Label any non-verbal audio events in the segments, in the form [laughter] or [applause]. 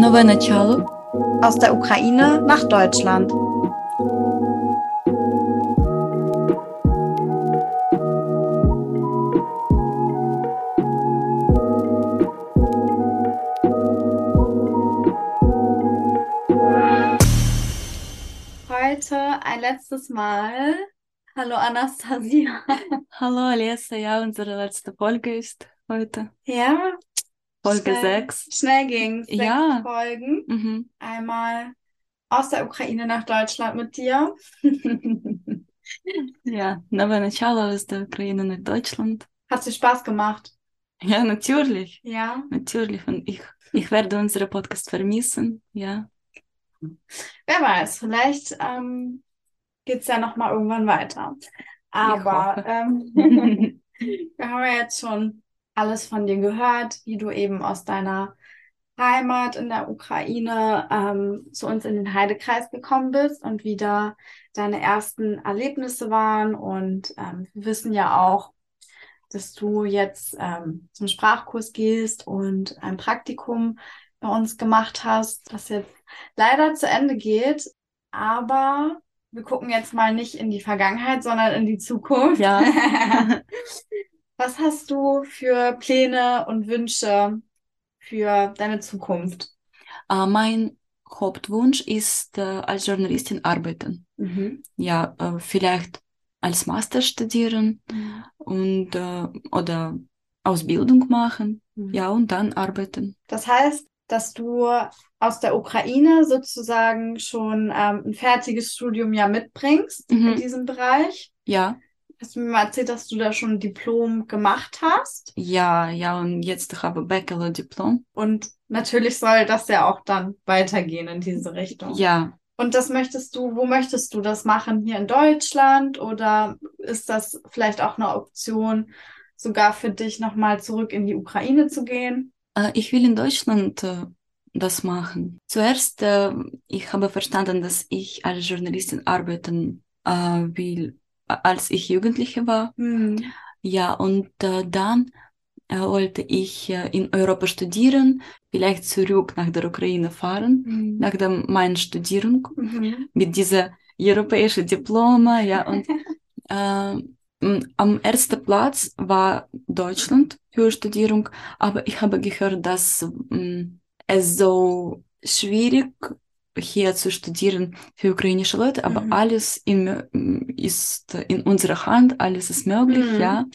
Новое начало. Aus der Ukraine nach Deutschland. Heute ein letztes Mal. Hallo Anastasia. Hallo Alessa, ja, unsere letzte Folge ist heute. Ja, Folge Schnell. 6. schnell ging Sechs Ja. Folgen. Mhm. Einmal aus der Ukraine nach Deutschland mit dir. [laughs] Ja, новое начало aus der Ukraine nach Deutschland. Hat dir Spaß gemacht? Ja, natürlich, Ja. natürlich. Und ich, ich werde unseren Podcast vermissen. Ja, Wer weiß, vielleicht ähm, geht es ja nochmal irgendwann weiter. Aber hoffe. ähm, [laughs] [laughs] wir haben ja jetzt schon alles von dir gehört, wie du eben aus deiner Heimat in der Ukraine ähm, zu uns in den Heidekreis gekommen bist und wie da deine ersten Erlebnisse waren. Und ähm, wir wissen ja auch, dass du jetzt ähm, zum Sprachkurs gehst und ein Praktikum bei uns gemacht hast, das jetzt leider zu Ende geht. Aber wir gucken jetzt mal nicht in die Vergangenheit, sondern in die Zukunft. Ja. [laughs] [laughs] Was hast du für Pläne und Wünsche für deine Zukunft? Äh, mein Hauptwunsch ist, äh, als Journalistin arbeiten. Ja, äh, vielleicht als Master studieren und äh, oder Ausbildung machen. Ja, und dann arbeiten. Das heißt, dass du aus der Ukraine sozusagen schon ähm, ein fertiges Studium ja mitbringst in Mhm. diesem Bereich. Ja, Hast du mir mal erzählt, dass du da schon ein Diplom gemacht hast? ja, ja, und jetzt habe ich Bachelor-Diplom. Und natürlich soll das ja auch dann weitergehen in diese Richtung. Ja, Und das möchtest du, wo möchtest du das machen? Hier in Deutschland oder ist das vielleicht auch eine Option, sogar für dich nochmal zurück in die Ukraine zu gehen? Äh, Ich will in Deutschland äh, das machen. Zuerst, äh, ich habe verstanden, dass ich als Journalistin arbeiten will, als ich Jugendliche war. Hm. Ja, und äh, dann äh, wollte ich äh, in Europa studieren, vielleicht zurück nach der Ukraine fahren, Hm. nach dem, meiner Studierung Mhm. mit dieser europäischen Diplome. Ja, und [laughs] äh, am ersten Platz war Deutschland für Studierung, aber ich habe gehört, dass m, es so schwierig hier zu studieren für ukrainische Leute, aber Mhm. alles in, ist in unserer Hand, alles ist möglich, Mhm. ja.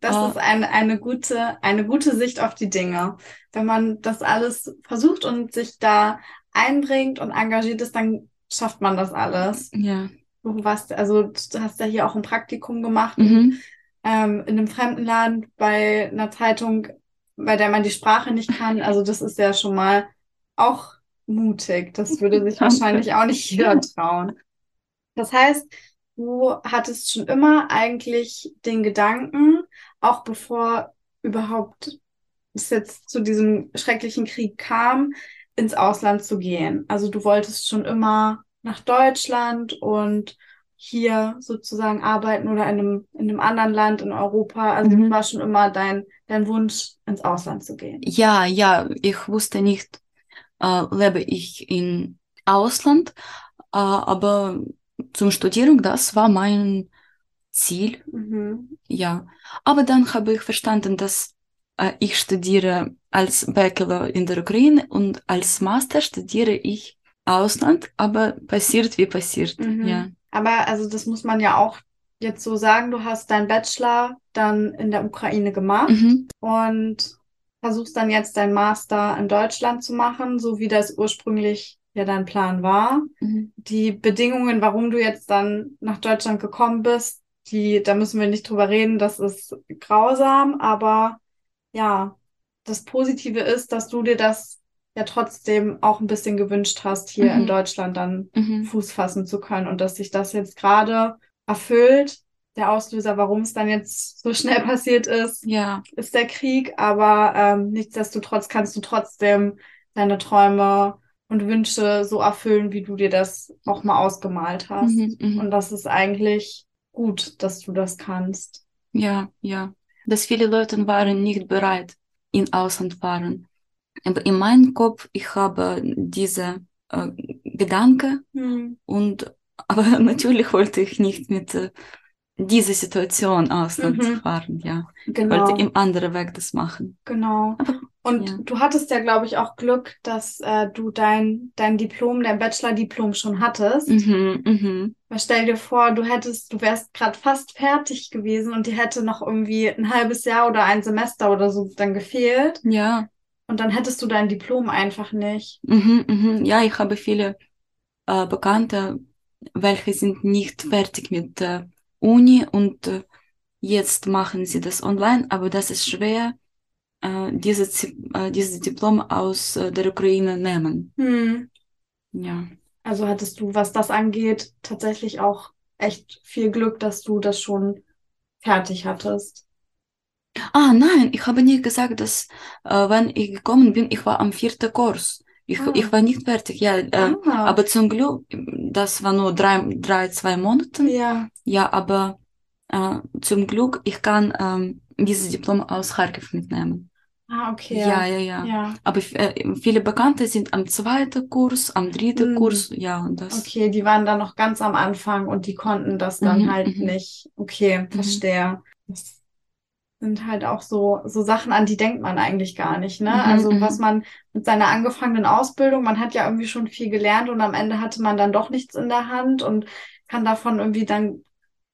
Das Ah. ist eine, eine gute, eine gute Sicht auf die Dinge. Wenn man das alles versucht und sich da einbringt und engagiert ist, dann schafft man das alles. Ja. Du warst, also du hast ja hier auch ein Praktikum gemacht Mhm. ähm, in einem fremden Land bei einer Zeitung, bei der man die Sprache nicht kann. Also das ist ja schon mal auch mutig. Das würde sich [laughs] wahrscheinlich auch nicht jeder [laughs] trauen. Das heißt, du hattest schon immer eigentlich den Gedanken, auch bevor überhaupt es jetzt zu diesem schrecklichen Krieg kam, ins Ausland zu gehen. Also du wolltest schon immer nach Deutschland und hier sozusagen arbeiten oder in einem, in einem anderen Land in Europa. Also Mhm. war schon immer dein, dein Wunsch, ins Ausland zu gehen. Ja, ja, ich wusste nicht, äh, lebe ich in Ausland, äh, aber zum Studieren, das war mein Ziel, Mhm. ja. Aber dann habe ich verstanden, dass äh, ich studiere als Bachelor in der Ukraine und als Master studiere ich Ausland, aber passiert wie passiert, Mhm. ja. Aber also das muss man ja auch jetzt so sagen, du hast deinen Bachelor dann in der Ukraine gemacht Mhm. und versuchst dann jetzt deinen Master in Deutschland zu machen, so wie das ursprünglich ja dein Plan war. Mhm. Die Bedingungen, warum du jetzt dann nach Deutschland gekommen bist, die, da müssen wir nicht drüber reden, das ist grausam, aber ja, das Positive ist, dass du dir das ja trotzdem auch ein bisschen gewünscht hast, hier in Mhm. Deutschland dann Mhm. Fuß fassen zu können und dass sich das jetzt gerade erfüllt. Der Auslöser, warum es dann jetzt so schnell [laughs] passiert ist, Ja, ist der Krieg, aber ähm, nichtsdestotrotz kannst du trotzdem deine Träume und Wünsche so erfüllen, wie du dir das auch mal ausgemalt hast. mhm, mhm. Und das ist eigentlich gut, dass du das kannst. Ja, ja. Dass viele Leute waren nicht bereit, in Ausland fahren. Aber in meinem Kopf, ich habe diese äh, Gedanke Hm. und [laughs] aber natürlich wollte ich nicht mit äh, dieser Situation Ausland Mhm. fahren, ja. Ich Genau. wollte im anderen Weg das machen. Genau. Und Ja. du hattest ja, glaube ich, auch Glück, dass äh, du dein, dein Diplom, dein Bachelor-Diplom schon hattest. Mhm, mhm. Weil stell dir vor, du hättest, du wärst gerade fast fertig gewesen und dir hätte noch irgendwie ein halbes Jahr oder ein Semester oder so dann gefehlt. Ja. Und dann hättest du dein Diplom einfach nicht. Mhm, mhm. Ja, ich habe viele äh, Bekannte, welche sind nicht fertig mit der Uni und äh, jetzt machen sie das online, aber das ist schwer, äh, diese, äh, dieses Diplom aus äh, der Ukraine nehmen. Hm. Ja. Also hattest du, was das angeht, tatsächlich auch echt viel Glück, dass du das schon fertig hattest. Ah, nein, ich habe nie gesagt, dass, äh, wenn ich gekommen bin, ich war am vierten Kurs. Ich, Ah. ich war nicht fertig, ja, äh, Ah. aber zum Glück, das war nur drei, drei, zwei Monate. Ja. Ja, aber äh, zum Glück, ich kann ähm, dieses Diplom aus Kharkiv mitnehmen. Ah, okay. Ja, ja, ja. Ja. Aber äh, viele Bekannte sind am zweiten Kurs, am dritten Mm. Kurs, ja, und das. Okay, die waren dann noch ganz am Anfang und die konnten das dann Mhm, halt mhm. nicht. Okay, verstehe. Das sind halt auch so, so Sachen, an die denkt man eigentlich gar nicht, ne? Mhm, Also mhm. was man mit seiner angefangenen Ausbildung, man hat ja irgendwie schon viel gelernt und am Ende hatte man dann doch nichts in der Hand und kann davon irgendwie dann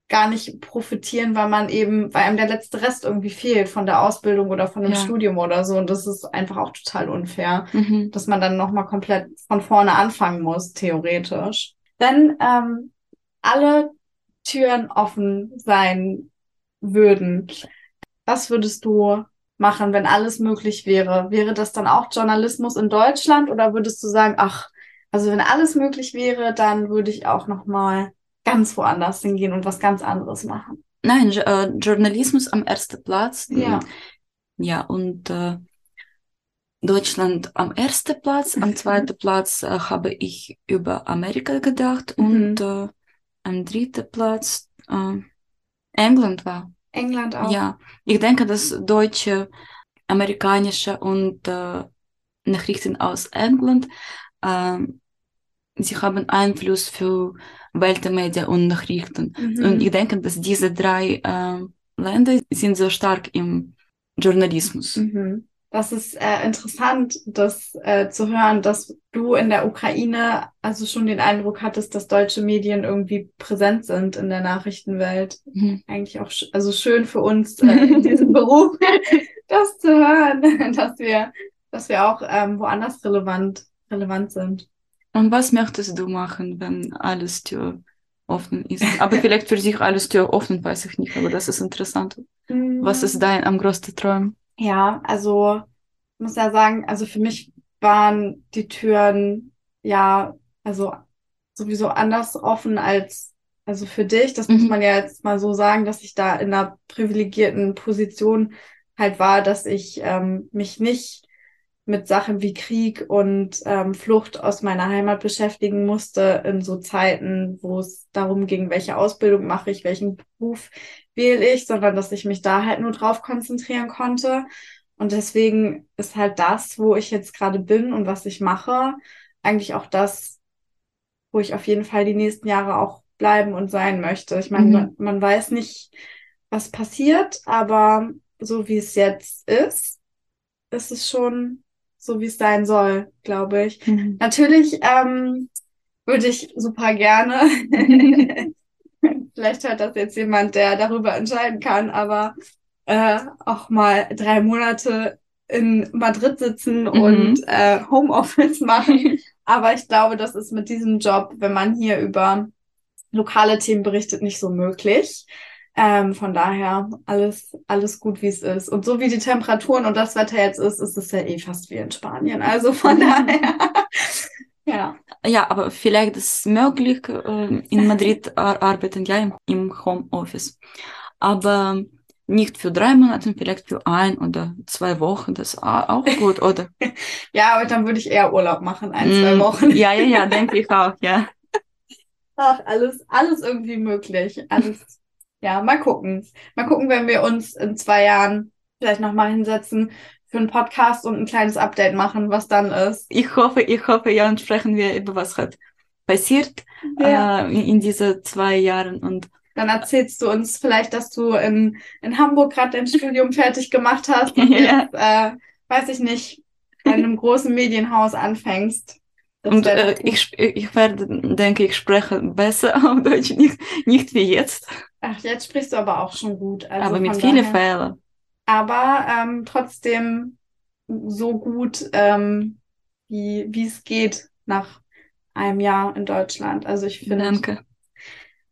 gar nicht profitieren, weil man eben, weil einem der letzte Rest irgendwie fehlt von der Ausbildung oder von dem Ja. Studium oder so. Und das ist einfach auch total unfair Mhm. dass man dann nochmal komplett von vorne anfangen muss, theoretisch. Wenn ähm, alle Türen offen sein würden, was würdest du machen, wenn alles möglich wäre? Wäre das dann auch Journalismus in Deutschland oder würdest du sagen, ach, also wenn alles möglich wäre, dann würde ich auch nochmal ganz woanders hingehen und was ganz anderes machen? Nein, äh, Journalismus am ersten Platz. Ja. Ja, und äh, Deutschland am ersten Platz. Am zweiten Platz äh, habe ich über Amerika gedacht Mhm. und äh, am dritten Platz äh, England war. England auch. Ja, ich denke, dass deutsche, amerikanische und äh, Nachrichten aus England, ähm, sie haben Einfluss für Weltmedia und Nachrichten. Mhm. Und ich denke, dass diese drei äh, Länder sind so stark im Journalismus. Mhm. Das ist äh, interessant, das äh, zu hören, dass du in der Ukraine also schon den Eindruck hattest, dass deutsche Medien irgendwie präsent sind in der Nachrichtenwelt. Mhm. Eigentlich auch sch also schön für uns äh, in diesem [laughs] Beruf, das zu hören, [laughs] dass wir, dass wir auch ähm, woanders relevant, relevant sind. Und was möchtest du machen, wenn alles Tür offen ist? Aber [laughs] vielleicht für sich alles Tür offen, weiß ich nicht, aber das ist interessant. Was ist dein am größten Traum? Ja, also ich muss ja sagen, also für mich waren die Türen ja, also sowieso anders offen als also für dich. Das muss Mhm. man ja jetzt mal so sagen, dass ich da in einer privilegierten Position halt war, dass ich ähm, mich nicht mit Sachen wie Krieg und ähm, Flucht aus meiner Heimat beschäftigen musste in so Zeiten, wo es darum ging, welche Ausbildung mache ich, welchen Beruf wähle ich, sondern dass ich mich da halt nur drauf konzentrieren konnte. Und deswegen ist halt das, wo ich jetzt gerade bin und was ich mache, eigentlich auch das, wo ich auf jeden Fall die nächsten Jahre auch bleiben und sein möchte. Ich meine, Mhm. man, man weiß nicht, was passiert, aber so wie es jetzt ist, ist es schon so, wie es sein soll, glaube ich. Mhm. Natürlich ähm, würde ich super gerne, [laughs] [laughs] [laughs] vielleicht hört das jetzt jemand, der darüber entscheiden kann, aber äh, auch mal drei Monate in Madrid sitzen und äh, Homeoffice [laughs] machen. Aber ich glaube, das ist mit diesem Job, wenn man hier über lokale Themen berichtet, nicht so möglich. Ähm, von daher alles, alles gut, wie es ist. Und so wie die Temperaturen und das Wetter jetzt ist, ist es ja eh fast wie in Spanien. Also von daher, ja. Ja, aber vielleicht ist es möglich, äh, in Madrid ar arbeiten, ja, im, im Homeoffice. Aber nicht für drei Monate, vielleicht für ein oder zwei Wochen, das ist au- auch [laughs] gut, oder? Ja, aber dann würde ich eher Urlaub machen, ein, zwei Mm, Wochen. Ja, ja, ja, denke ich auch, ja. [laughs] Ach, alles, alles irgendwie möglich. Alles, ja, mal gucken. Mal gucken, wenn wir uns in zwei Jahren vielleicht nochmal hinsetzen für einen Podcast und ein kleines Update machen, was dann ist. Ich hoffe, ich hoffe, ja, und sprechen wir über was hat passiert Ja. äh, in, in diese zwei Jahren und Dann erzählst du uns vielleicht, dass du in, in Hamburg gerade dein Studium [laughs] fertig gemacht hast und Ja. jetzt, äh, weiß ich nicht, bei einem großen Medienhaus anfängst. Das Und äh, ich, ich werde, denke ich, spreche besser [laughs] auf Deutsch, nicht, nicht wie jetzt, Ach, jetzt sprichst du aber auch schon gut. Also aber mit vielen Fehlern. Aber ähm, trotzdem so gut, ähm, wie, wie es geht nach einem Jahr in Deutschland. Also ich finde Danke.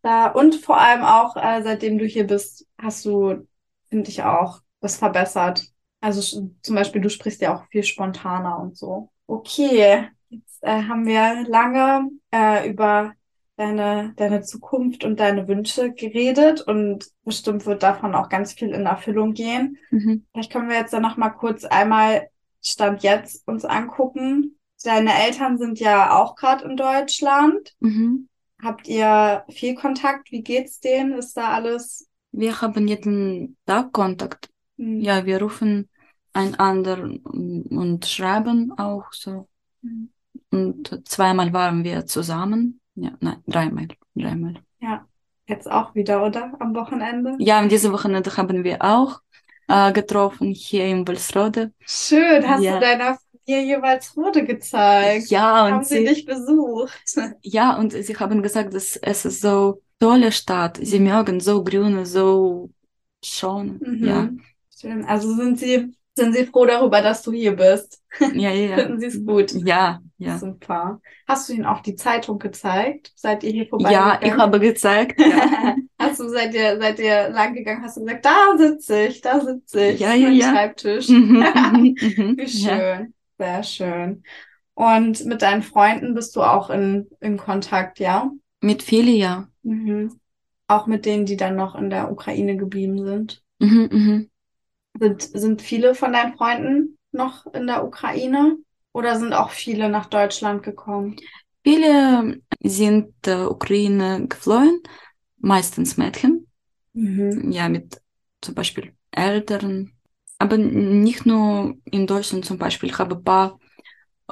da und vor allem auch, äh, seitdem du hier bist, hast du, finde ich auch, das verbessert. Also zum Beispiel, du sprichst ja auch viel spontaner und so. Okay, jetzt äh, haben wir lange äh, über deine, deine Zukunft und deine Wünsche geredet und bestimmt wird davon auch ganz viel in Erfüllung gehen. Mhm. Vielleicht können wir jetzt dann noch mal kurz einmal Stand jetzt uns angucken. Deine Eltern sind ja auch gerade in Deutschland. Mhm. Habt ihr viel Kontakt? Wie geht's denen? Ist da alles? Wir haben jeden Tag Kontakt. hm, Ja, wir rufen einander und schreiben auch so. hm, Und zweimal waren wir zusammen. Ja, nein, dreimal. Dreimal. Jetzt auch wieder, oder? Am Wochenende? Ja, und diese Wochenende haben wir auch äh, getroffen hier in Walsrode. Schön. Hast Ja. du deiner Familie jeweils Rode gezeigt? Ja, Haben und sie sie, dich besucht? [laughs] ja, und sie haben gesagt, dass es ist so tolle Stadt. Sie mögen so grüne, so schön. Mhm. Ja, Schön. Also sind sie, sind sie froh darüber, dass du hier bist? ja, ja. [laughs] Finden sie es gut? Ja, ja. Super. Hast du ihnen auch die Zeitung gezeigt? Seid ihr hier Ja, vorbeigegangen? ich habe gezeigt. Ja. Hast du, seid ihr, seid ihr lang gegangen, hast du gesagt, da sitze ich, da sitze ich, Ja, ja, ja. Schreibtisch. Mhm, [laughs] mhm, mhm. Wie Ja. schön, sehr schön. Und mit deinen Freunden bist du auch in, in Kontakt, ja? Mit vielen, ja. Mhm. Auch mit denen, die dann noch in der Ukraine geblieben sind. Mhm, mhm. Sind, sind viele von deinen Freunden noch in der Ukraine? Oder sind auch viele nach Deutschland gekommen? Viele sind der Ukraine geflohen, meistens Mädchen. Mhm. ja, mit zum Beispiel Eltern, aber nicht nur in Deutschland zum Beispiel. Ich habe ein paar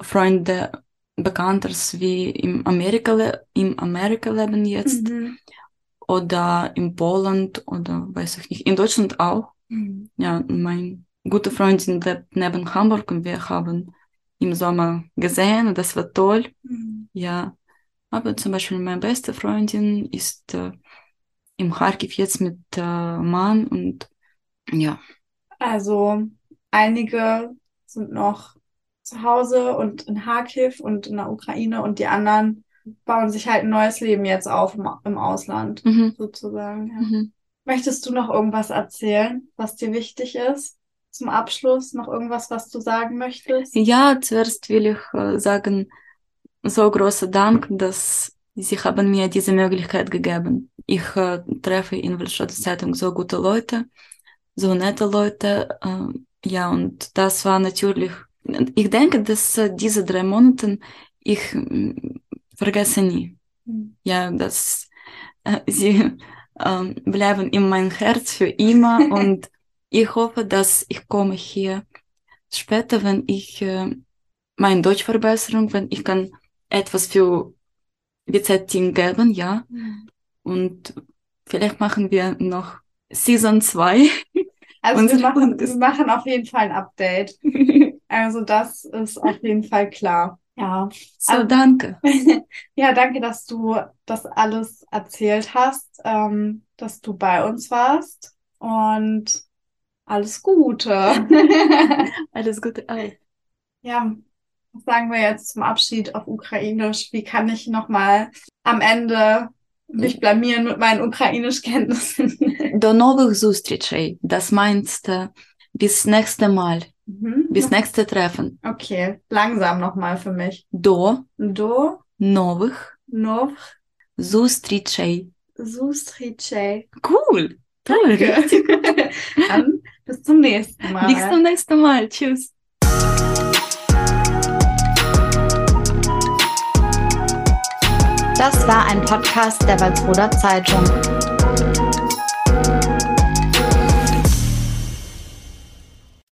Freunde, Bekanntes, wie in Amerika, in Amerika leben jetzt Mhm. oder in Polen oder weiß ich nicht, in Deutschland auch. Mhm. Ja, mein guter Freundin lebt neben Hamburg und wir haben im Sommer gesehen und das war toll. Mhm. Ja, aber zum Beispiel meine beste Freundin ist äh, im Kharkiv jetzt mit äh, Mann und ja, Also einige sind noch zu Hause und in Kharkiv und in der Ukraine und die anderen bauen sich halt ein neues Leben jetzt auf im, im Ausland, mhm, sozusagen. Ja. mhm. Möchtest du noch irgendwas erzählen, was dir wichtig ist? Zum Abschluss noch irgendwas, was du sagen möchtest? Ja, zuerst will ich äh, sagen, so großer Dank, dass Sie haben mir diese Möglichkeit gegeben. Ich äh, treffe in Wilschrotter Zeitung so gute Leute, so nette Leute. Äh, ja, und das war natürlich, ich denke, dass äh, diese drei Monate ich mm, vergesse nie. Hm. Ja, dass äh, [laughs] sie ähm, bleiben in mein Herz für immer [laughs] und ich hoffe, dass ich komme hier später, wenn ich äh, meine Deutschverbesserung, wenn ich kann etwas für WZ-Team geben, ja, und vielleicht machen wir noch Season 2. Also wir machen, [laughs] wir machen auf jeden Fall ein Update. [laughs] Also das ist auf jeden Fall klar. Ja. so, Also- danke. [laughs] Ja, danke, dass du das alles erzählt hast, ähm, dass du bei uns warst und alles Gute. [laughs] Alles Gute auch. Ja, was sagen wir jetzt zum Abschied auf Ukrainisch? Wie kann ich nochmal am Ende mich blamieren mit meinen Ukrainischkenntnissen? До нових зустрічей. Das meinst äh, bis nächste Mal, Mhm. bis nächste Treffen. Okay, langsam nochmal für mich. До Do, нових nov, зустрічей. sustrice. Cool. Toll, richtig. [laughs] Dann bis zum nächsten Mal. Bis zum nächsten Mal. Tschüss. Das war ein Podcast der Walsroder Zeitung.